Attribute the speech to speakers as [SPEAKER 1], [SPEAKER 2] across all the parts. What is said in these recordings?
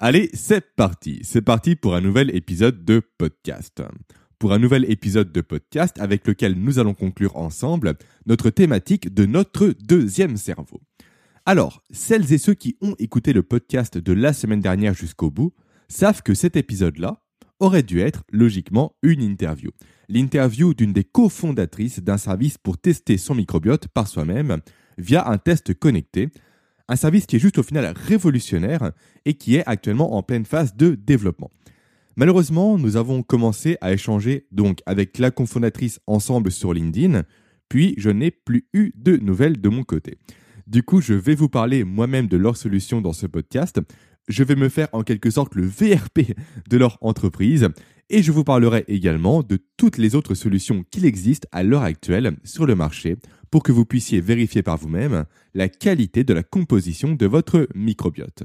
[SPEAKER 1] Allez, c'est parti. C'est parti pour un nouvel épisode de podcast. Pour un nouvel épisode de podcast avec lequel nous allons conclure ensemble notre thématique de notre deuxième cerveau. Alors, celles et ceux qui ont écouté le podcast de la semaine dernière jusqu'au bout savent que cet épisode-là aurait dû être logiquement une interview. L'interview d'une des cofondatrices d'un service pour tester son microbiote par soi-même via un test connecté un service qui est juste au final révolutionnaire et qui est actuellement en pleine phase de développement. Malheureusement, nous avons commencé à échanger donc avec la cofondatrice ensemble sur LinkedIn, puis je n'ai plus eu de nouvelles de mon côté. Du coup, je vais vous parler moi-même de leur solution dans ce podcast. Je vais me faire en quelque sorte le VRP de leur entreprise et je vous parlerai également de toutes les autres solutions qu'il existe à l'heure actuelle sur le marché pour que vous puissiez vérifier par vous-même la qualité de la composition de votre microbiote.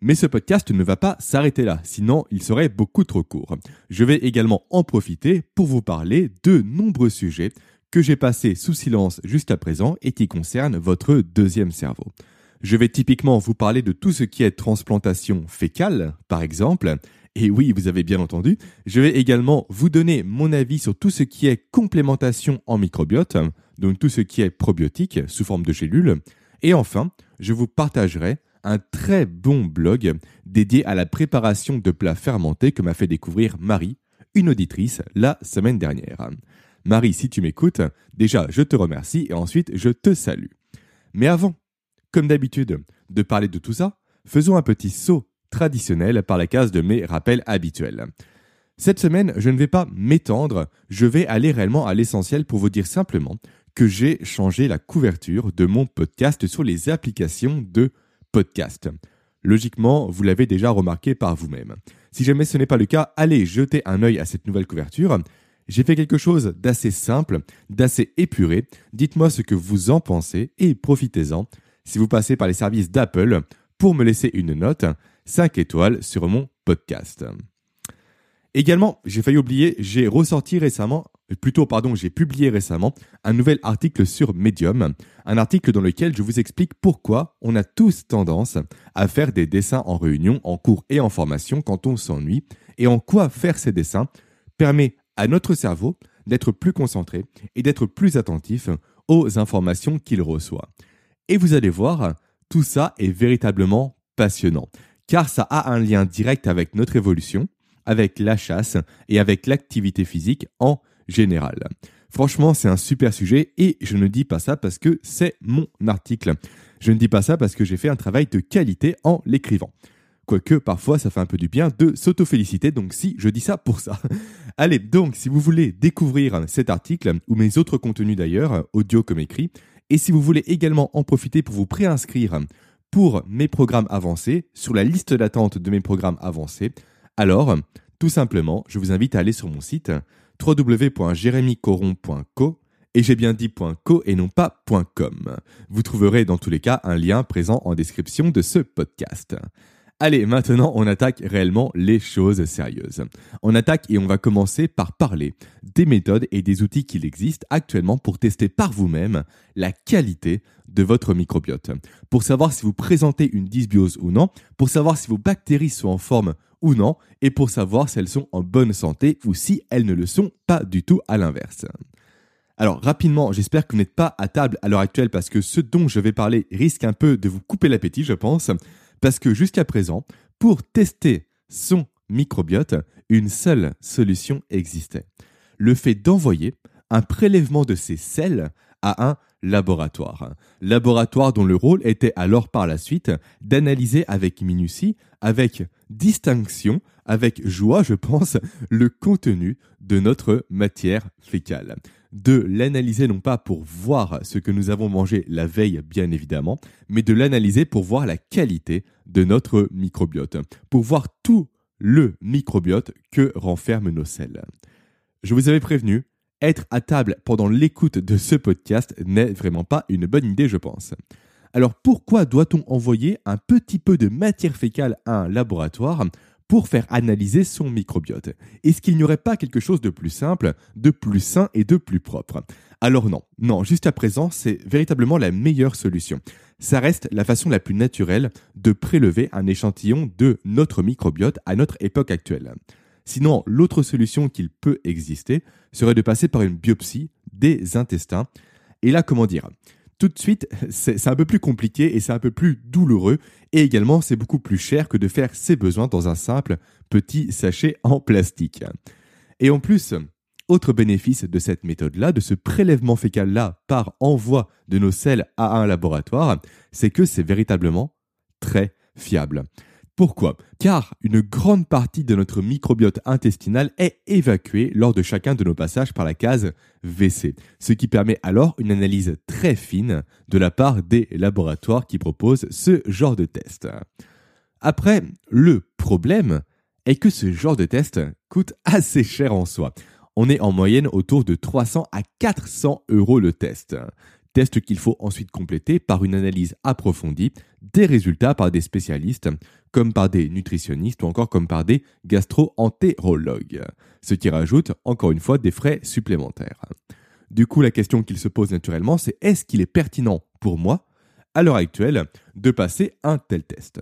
[SPEAKER 1] Mais ce podcast ne va pas s'arrêter là, sinon il serait beaucoup trop court. Je vais également en profiter pour vous parler de nombreux sujets que j'ai passés sous silence jusqu'à présent et qui concernent votre deuxième cerveau. Je vais typiquement vous parler de tout ce qui est transplantation fécale, par exemple, et oui, vous avez bien entendu, je vais également vous donner mon avis sur tout ce qui est complémentation en microbiote, donc tout ce qui est probiotique sous forme de gélules. Et enfin, je vous partagerai un très bon blog dédié à la préparation de plats fermentés que m'a fait découvrir Marie, une auditrice, la semaine dernière. Marie, si tu m'écoutes, déjà je te remercie et ensuite je te salue. Mais avant, comme d'habitude, de parler de tout ça, faisons un petit saut traditionnel par la case de mes rappels habituels. Cette semaine, je ne vais pas m'étendre, je vais aller réellement à l'essentiel pour vous dire simplement que j'ai changé la couverture de mon podcast sur les applications de podcast. Logiquement, vous l'avez déjà remarqué par vous-même. Si jamais ce n'est pas le cas, allez jeter un œil à cette nouvelle couverture. J'ai fait quelque chose d'assez simple, d'assez épuré. Dites-moi ce que vous en pensez et profitez-en si vous passez par les services d'Apple pour me laisser une note 5 étoiles sur mon podcast. Également, j'ai failli oublier, j'ai ressorti récemment, plutôt pardon, j'ai publié récemment un nouvel article sur Medium, un article dans lequel je vous explique pourquoi on a tous tendance à faire des dessins en réunion, en cours et en formation quand on s'ennuie, et en quoi faire ces dessins permet à notre cerveau d'être plus concentré et d'être plus attentif aux informations qu'il reçoit. Et vous allez voir, tout ça est véritablement passionnant, car ça a un lien direct avec notre évolution, avec la chasse et avec l'activité physique en Franchement, c'est un super sujet et je ne dis pas ça parce que c'est mon article. Je ne dis pas ça parce que j'ai fait un travail de qualité en l'écrivant. Quoique parfois ça fait un peu du bien de s'auto-féliciter, donc si, je dis ça pour ça. Allez, donc si vous voulez découvrir cet article, ou mes autres contenus d'ailleurs, audio comme écrit, et si vous voulez également en profiter pour vous préinscrire pour mes programmes avancés, sur la liste d'attente de mes programmes avancés, alors, tout simplement, je vous invite à aller sur mon site www.jeremycoron.co et j'ai bien dit .co et non pas .com. Vous trouverez dans tous les cas un lien présent en description de ce podcast. Allez, maintenant on attaque réellement les choses sérieuses. On attaque et on va commencer par parler des méthodes et des outils qu'il existe actuellement pour tester par vous-même la qualité de votre microbiote. Pour savoir si vous présentez une dysbiose ou non, pour savoir si vos bactéries sont en forme ou non, et pour savoir si elles sont en bonne santé ou si elles ne le sont pas du tout à l'inverse. Alors rapidement, j'espère que vous n'êtes pas à table à l'heure actuelle parce que ce dont je vais parler risque un peu de vous couper l'appétit, je pense, parce que jusqu'à présent, pour tester son microbiote, une seule solution existait. Le fait d'envoyer un prélèvement de ces selles à un laboratoire. Laboratoire dont le rôle était alors par la suite d'analyser avec minutie, avec distinction, avec joie, je pense, le contenu de notre matière fécale. De l'analyser non pas pour voir ce que nous avons mangé la veille, bien évidemment, mais de l'analyser pour voir la qualité de notre microbiote, pour voir tout le microbiote que renferment nos selles. Je vous avais prévenu, être à table pendant l'écoute de ce podcast n'est vraiment pas une bonne idée, je pense. Alors pourquoi doit-on envoyer un petit peu de matière fécale à un laboratoire pour faire analyser son microbiote? Est-ce qu'il n'y aurait pas quelque chose de plus simple, de plus sain et de plus propre? Alors non, non, jusqu'à présent, c'est véritablement la meilleure solution. Ça reste la façon la plus naturelle de prélever un échantillon de notre microbiote à notre époque actuelle. Sinon, l'autre solution qu'il peut exister serait de passer par une biopsie des intestins. Et là, comment dire? Tout de suite, c'est un peu plus compliqué et c'est un peu plus douloureux. Et également, c'est beaucoup plus cher que de faire ses besoins dans un simple petit sachet en plastique. Et en plus, autre bénéfice de cette méthode-là, de ce prélèvement fécal-là par envoi de nos selles à un laboratoire, c'est que c'est véritablement très fiable. Pourquoi? Car une grande partie de notre microbiote intestinal est évacuée lors de chacun de nos passages par la case WC, ce qui permet alors une analyse très fine de la part des laboratoires qui proposent ce genre de test. Après, le problème est que ce genre de test coûte assez cher en soi. On est en moyenne autour de 300 à 400 euros le test. Test qu'il faut ensuite compléter par une analyse approfondie des résultats par des spécialistes, comme par des nutritionnistes ou encore comme par des gastro-entérologues, ce qui rajoute encore une fois des frais supplémentaires. Du coup, la question qu'il se pose naturellement, c'est est-ce qu'il est pertinent pour moi, à l'heure actuelle, de passer un tel test?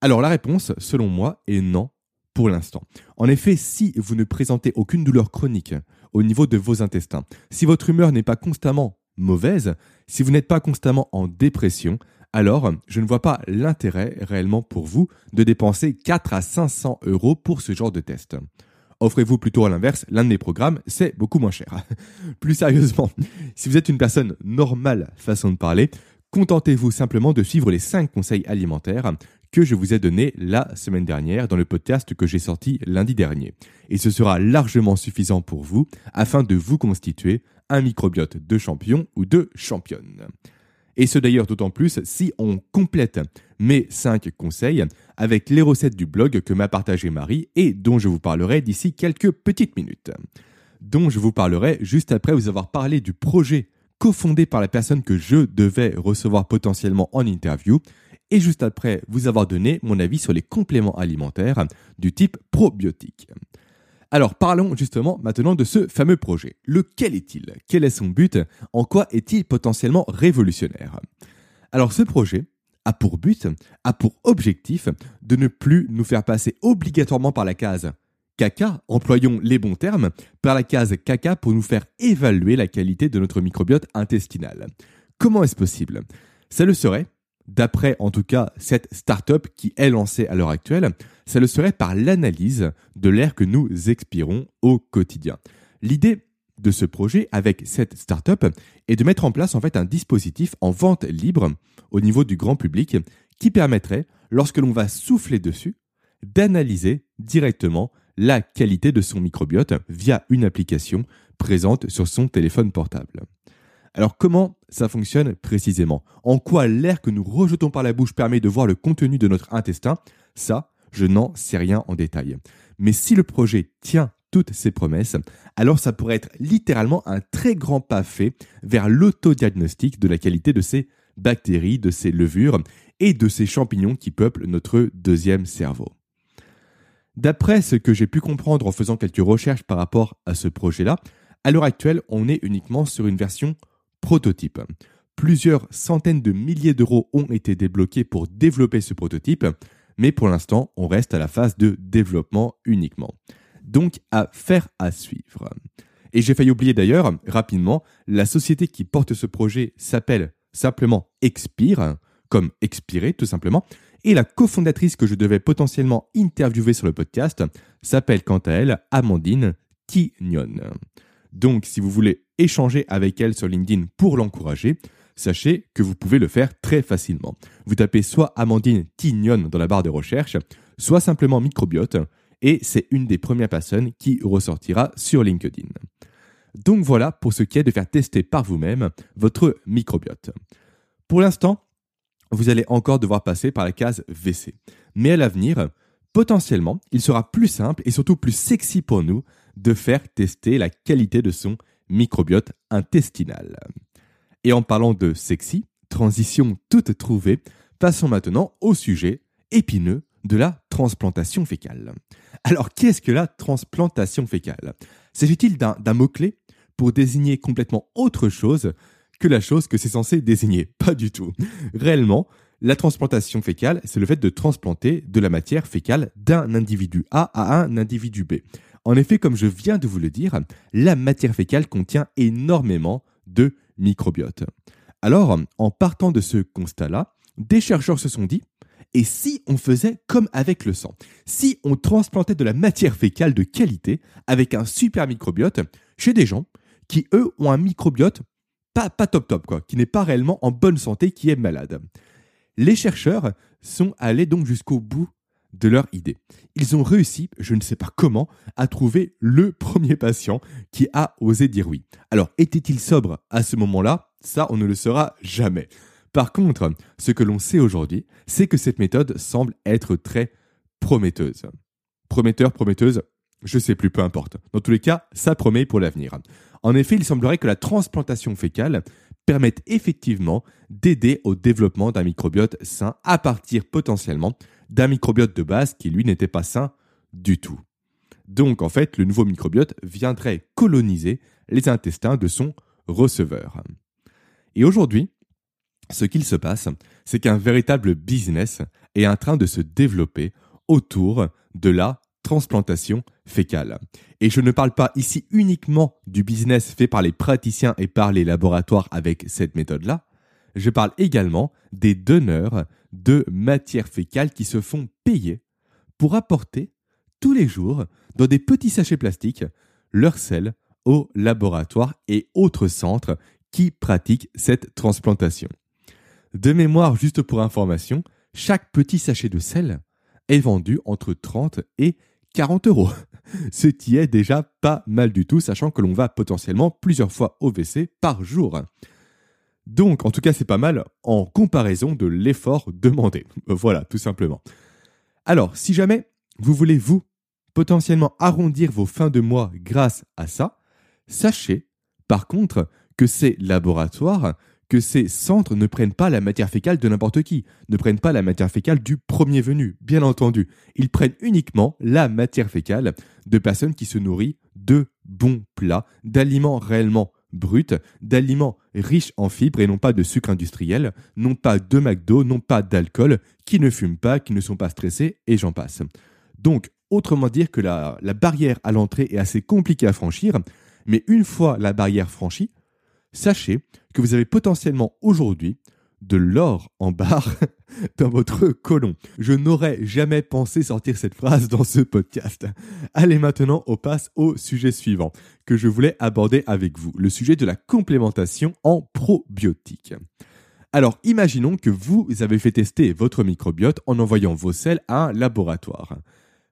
[SPEAKER 1] Alors la réponse, selon moi, est non pour l'instant. En effet, si vous ne présentez aucune douleur chronique au niveau de vos intestins, si votre humeur n'est pas constamment mauvaise, si vous n'êtes pas constamment en dépression, alors je ne vois pas l'intérêt réellement pour vous de dépenser 4 à 500 euros pour ce genre de test. Offrez-vous plutôt à l'inverse, l'un de mes programmes, c'est beaucoup moins cher. Plus sérieusement, si vous êtes une personne normale, façon de parler, contentez-vous simplement de suivre les 5 conseils alimentaires que je vous ai donnés la semaine dernière dans le podcast que j'ai sorti lundi dernier. Et ce sera largement suffisant pour vous afin de vous constituer un microbiote de champion ou de championne. Et ce d'ailleurs d'autant plus si on complète mes 5 conseils avec les recettes du blog que m'a partagé Marie et dont je vous parlerai d'ici quelques petites minutes. Dont je vous parlerai juste après vous avoir parlé du projet cofondé par la personne que je devais recevoir potentiellement en interview et juste après vous avoir donné mon avis sur les compléments alimentaires du type probiotique. Alors parlons justement maintenant de ce fameux projet. Lequel est-il? Quel est son but? En quoi est-il potentiellement révolutionnaire? Alors ce projet a pour but, a pour objectif de ne plus nous faire passer obligatoirement par la case caca, employons les bons termes, par la case caca pour nous faire évaluer la qualité de notre microbiote intestinal. Comment est-ce possible? Ça le serait d'après en tout cas cette startup qui est lancée à l'heure actuelle, ça le serait par l'analyse de l'air que nous expirons au quotidien. L'idée de ce projet avec cette startup est de mettre en place en fait un dispositif en vente libre au niveau du grand public qui permettrait, lorsque l'on va souffler dessus, d'analyser directement la qualité de son microbiote via une application présente sur son téléphone portable. Alors comment ça fonctionne précisément? En quoi l'air que nous rejetons par la bouche permet de voir le contenu de notre intestin? Ça, je n'en sais rien en détail. Mais si le projet tient toutes ses promesses, alors ça pourrait être littéralement un très grand pas fait vers l'autodiagnostic de la qualité de ces bactéries, de ces levures et de ces champignons qui peuplent notre deuxième cerveau. D'après ce que j'ai pu comprendre en faisant quelques recherches par rapport à ce projet-là, à l'heure actuelle, on est uniquement sur une version prototype. Plusieurs centaines de milliers d'euros ont été débloqués pour développer ce prototype, mais pour l'instant, on reste à la phase de développement uniquement. Donc, à faire à suivre. Et j'ai failli oublier d'ailleurs, rapidement, la société qui porte ce projet s'appelle simplement Expire, comme expirer tout simplement, et la cofondatrice que je devais potentiellement interviewer sur le podcast s'appelle quant à elle Amandine Tignon. Donc, si vous voulez échanger avec elle sur LinkedIn pour l'encourager, sachez que vous pouvez le faire très facilement. Vous tapez soit Amandine Tignon dans la barre de recherche, soit simplement microbiote, et c'est une des premières personnes qui ressortira sur LinkedIn. Donc voilà pour ce qui est de faire tester par vous-même votre microbiote. Pour l'instant, vous allez encore devoir passer par la case WC. Mais à l'avenir, potentiellement, il sera plus simple et surtout plus sexy pour nous de faire tester la qualité de son microbiote intestinal. Et en parlant de sexy, transition toute trouvée, passons maintenant au sujet épineux de la transplantation fécale. Alors, qu'est-ce que la transplantation fécale? S'agit-il d'un mot-clé pour désigner complètement autre chose que la chose que c'est censé désigner? Pas du tout. Réellement, la transplantation fécale, c'est le fait de transplanter de la matière fécale d'un individu A à un individu B. En effet, comme je viens de vous le dire, la matière fécale contient énormément de microbiote. Alors, en partant de ce constat-là, des chercheurs se sont dit, et si on faisait comme avec le sang? Si on transplantait de la matière fécale de qualité avec un super microbiote chez des gens qui, eux, ont un microbiote pas, top top, quoi, qui n'est pas réellement en bonne santé, qui est malade? Les chercheurs sont allés donc jusqu'au bout de leur idée. Ils ont réussi, je ne sais pas comment, à trouver le premier patient qui a osé dire oui. Alors, était-il sobre à ce moment-là? Ça, on ne le saura jamais. Par contre, ce que l'on sait aujourd'hui, c'est que cette méthode semble être très prometteuse. Prometteur, prometteuse, je sais plus, peu importe. Dans tous les cas, ça promet pour l'avenir. En effet, il semblerait que la transplantation fécale permette effectivement d'aider au développement d'un microbiote sain à partir potentiellement d'un microbiote de base qui lui n'était pas sain du tout. Donc en fait, le nouveau microbiote viendrait coloniser les intestins de son receveur. Et aujourd'hui, ce qu'il se passe, c'est qu'un véritable business est en train de se développer autour de la transplantation fécale. Et je ne parle pas ici uniquement du business fait par les praticiens et par les laboratoires avec cette méthode-là, je parle également des donneurs de matière fécale qui se font payer pour apporter tous les jours dans des petits sachets plastiques leur sel aux laboratoires et autres centres qui pratiquent cette transplantation. De mémoire, juste pour information, chaque petit sachet de sel est vendu entre 30 et 40 euros. Ce qui est déjà pas mal du tout, sachant que l'on va potentiellement plusieurs fois au WC par jour. Donc, en tout cas, c'est pas mal en comparaison de l'effort demandé. Voilà, tout simplement. Alors, si jamais vous voulez, vous, potentiellement arrondir vos fins de mois grâce à ça, sachez, par contre, que ces laboratoires que ces centres ne prennent pas la matière fécale de n'importe qui, ne prennent pas la matière fécale du premier venu, bien entendu. Ils prennent uniquement la matière fécale de personnes qui se nourrissent de bons plats, d'aliments réellement bruts, d'aliments riches en fibres et non pas de sucre industriel, non pas de McDo, non pas d'alcool, qui ne fument pas, qui ne sont pas stressés, et j'en passe. Donc, autrement dire que la, la barrière à l'entrée est assez compliquée à franchir, mais une fois la barrière franchie, sachez que vous avez potentiellement aujourd'hui de l'or en barre dans votre colon. Je n'aurais jamais pensé sortir cette phrase dans ce podcast. Allez maintenant, on passe au sujet suivant que je voulais aborder avec vous, le sujet de la complémentation en probiotiques. Alors, imaginons que vous avez fait tester votre microbiote en envoyant vos selles à un laboratoire.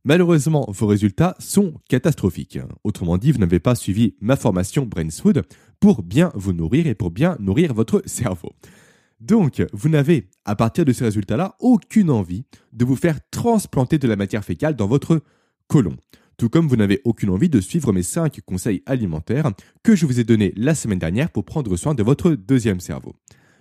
[SPEAKER 1] Malheureusement, vos résultats sont catastrophiques. Autrement dit, vous n'avez pas suivi ma formation Brainswood pour bien vous nourrir et pour bien nourrir votre cerveau. Donc, vous n'avez, à partir de ces résultats-là, aucune envie de vous faire transplanter de la matière fécale dans votre côlon. Tout comme vous n'avez aucune envie de suivre mes 5 conseils alimentaires que je vous ai donnés la semaine dernière pour prendre soin de votre deuxième cerveau.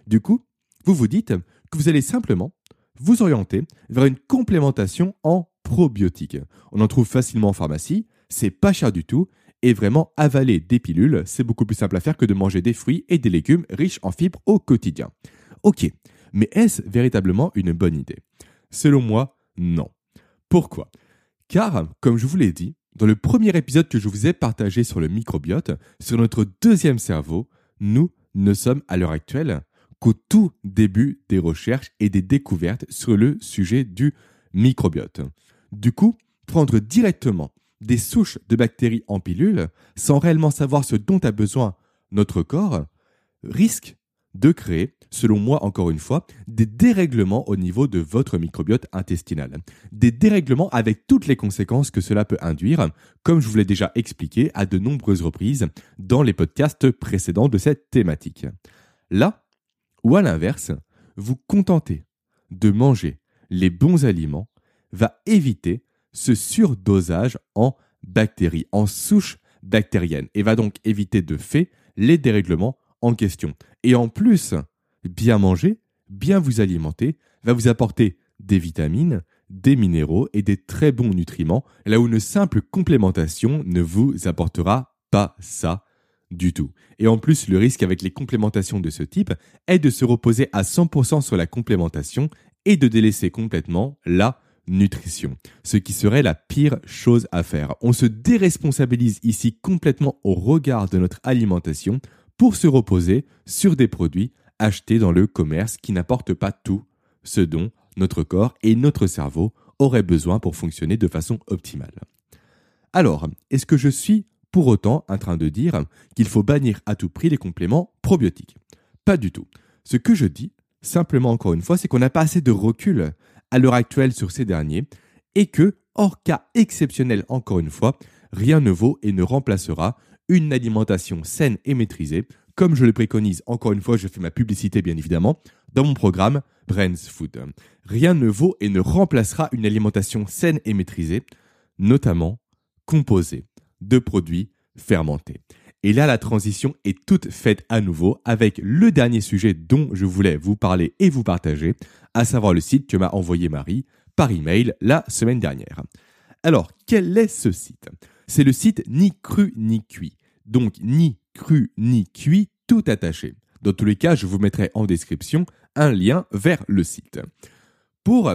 [SPEAKER 1] Du coup, vous vous dites que vous allez simplement vous orienter vers une complémentation en probiotiques. On en trouve facilement en pharmacie, c'est pas cher du tout, et vraiment avaler des pilules, c'est beaucoup plus simple à faire que de manger des fruits et des légumes riches en fibres au quotidien. Ok, mais est-ce véritablement une bonne idée? Selon moi, non. Pourquoi? Car, comme je vous l'ai dit, dans le premier épisode que je vous ai partagé sur le microbiote, sur notre deuxième cerveau, nous ne sommes à l'heure actuelle qu'au tout début des recherches et des découvertes sur le sujet du microbiote. Du coup, prendre directement des souches de bactéries en pilule, sans réellement savoir ce dont a besoin notre corps, risque de créer, selon moi encore une fois, des dérèglements au niveau de votre microbiote intestinal. Des dérèglements avec toutes les conséquences que cela peut induire, comme je vous l'ai déjà expliqué à de nombreuses reprises dans les podcasts précédents de cette thématique. Là, ou à l'inverse, vous contentez de manger les bons aliments va éviter ce surdosage en bactéries, en souches bactériennes, et va donc éviter de fait les dérèglements en question. Et en plus, bien manger, bien vous alimenter, va vous apporter des vitamines, des minéraux et des très bons nutriments, là où une simple complémentation ne vous apportera pas ça du tout. Et en plus, le risque avec les complémentations de ce type est de se reposer à 100% sur la complémentation et de délaisser complètement la nutrition, ce qui serait la pire chose à faire. On se déresponsabilise ici complètement au regard de notre alimentation pour se reposer sur des produits achetés dans le commerce qui n'apportent pas tout ce dont notre corps et notre cerveau auraient besoin pour fonctionner de façon optimale. Alors, est-ce que je suis pour autant en train de dire qu'il faut bannir à tout prix les compléments probiotiques? Pas du tout. Ce que je dis, simplement encore une fois, c'est qu'on n'a pas assez de recul à l'heure actuelle sur ces derniers et que, hors cas exceptionnel encore une fois, rien ne vaut et ne remplacera une alimentation saine et maîtrisée, comme je le préconise encore une fois, je fais ma publicité bien évidemment, dans mon programme Brains Food. Rien ne vaut et ne remplacera une alimentation saine et maîtrisée, notamment composée de produits fermentés. Et là, la transition est toute faite à nouveau avec le dernier sujet dont je voulais vous parler et vous partager, à savoir le site que m'a envoyé Marie par email la semaine dernière. Alors, quel est ce site? C'est le site ni cru ni cuit. Donc, ni cru ni cuit, tout attaché. Dans tous les cas, je vous mettrai en description un lien vers le site. Pour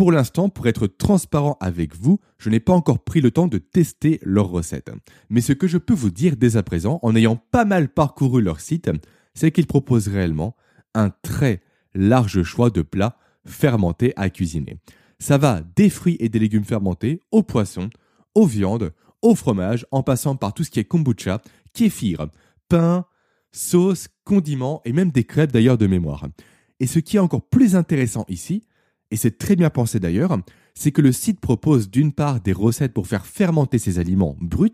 [SPEAKER 1] pour l'instant, pour être transparent avec vous, je n'ai pas encore pris le temps de tester leurs recettes. Mais ce que je peux vous dire dès à présent, en ayant pas mal parcouru leur site, c'est qu'ils proposent réellement un très large choix de plats fermentés à cuisiner. Ça va des fruits et des légumes fermentés aux poissons, aux viandes, au fromage, en passant par tout ce qui est kombucha, kéfir, pain, sauce, condiments et même des crêpes d'ailleurs de mémoire. Et ce qui est encore plus intéressant ici, et c'est très bien pensé d'ailleurs, c'est que le site propose d'une part des recettes pour faire fermenter ces aliments bruts,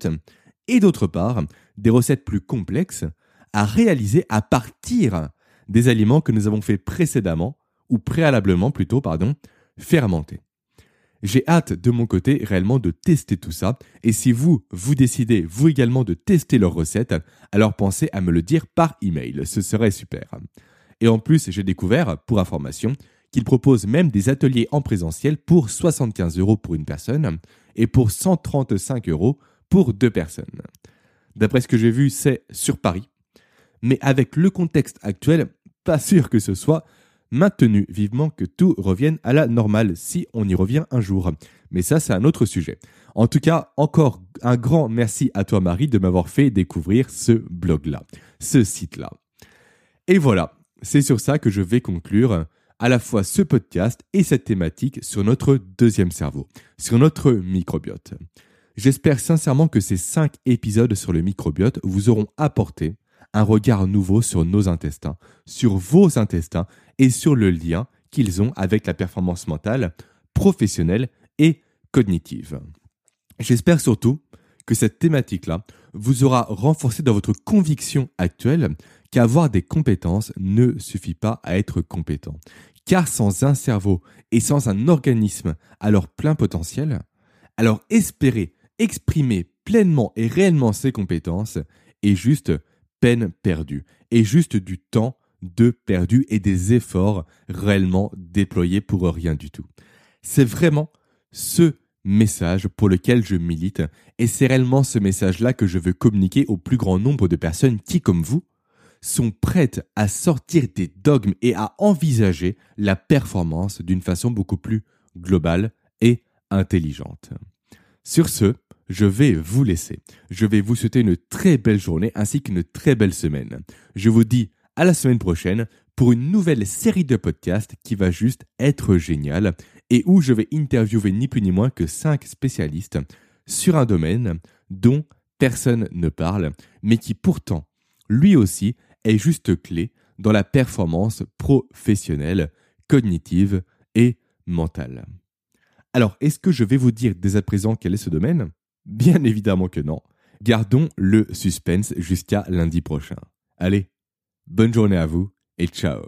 [SPEAKER 1] et d'autre part des recettes plus complexes à réaliser à partir des aliments que nous avons fait précédemment, ou préalablement plutôt, pardon, fermenter. J'ai hâte de mon côté réellement de tester tout ça, et si vous, vous décidez vous également de tester leurs recettes, alors pensez à me le dire par email, ce serait super. Et en plus, j'ai découvert, pour information, qu'il propose même des ateliers en présentiel pour 75 euros pour une personne et pour 135 euros pour deux personnes. D'après ce que j'ai vu, c'est sur Paris. Mais avec le contexte actuel, pas sûr que ce soit maintenu vivement que tout revienne à la normale si on y revient un jour. Mais ça, c'est un autre sujet. En tout cas, encore un grand merci à toi Marie de m'avoir fait découvrir ce blog-là, ce site-là. Et voilà, c'est sur ça que je vais conclure à la fois ce podcast et cette thématique sur notre deuxième cerveau, sur notre microbiote. J'espère sincèrement que ces cinq épisodes sur le microbiote vous auront apporté un regard nouveau sur nos intestins, sur vos intestins et sur le lien qu'ils ont avec la performance mentale, professionnelle et cognitive. J'espère surtout que cette thématique-là vous aura renforcé dans votre conviction actuelle qu'avoir des compétences ne suffit pas à être compétent. Car sans un cerveau et sans un organisme à leur plein potentiel, alors espérer exprimer pleinement et réellement ses compétences est juste peine perdue, est juste du temps de perdu et des efforts réellement déployés pour rien du tout. C'est vraiment ce message pour lequel je milite et c'est réellement ce message-là que je veux communiquer au plus grand nombre de personnes qui, comme vous, sont prêtes à sortir des dogmes et à envisager la performance d'une façon beaucoup plus globale et intelligente. Sur ce, je vais vous laisser. Je vais vous souhaiter une très belle journée ainsi qu'une très belle semaine. Je vous dis à la semaine prochaine pour une nouvelle série de podcasts qui va juste être géniale et où je vais interviewer ni plus ni moins que cinq spécialistes sur un domaine dont personne ne parle, mais qui pourtant, lui aussi, est juste clé dans la performance professionnelle, cognitive et mentale. Alors, est-ce que je vais vous dire dès à présent quel est ce domaine? Bien évidemment que non. Gardons le suspense jusqu'à lundi prochain. Allez, bonne journée à vous et ciao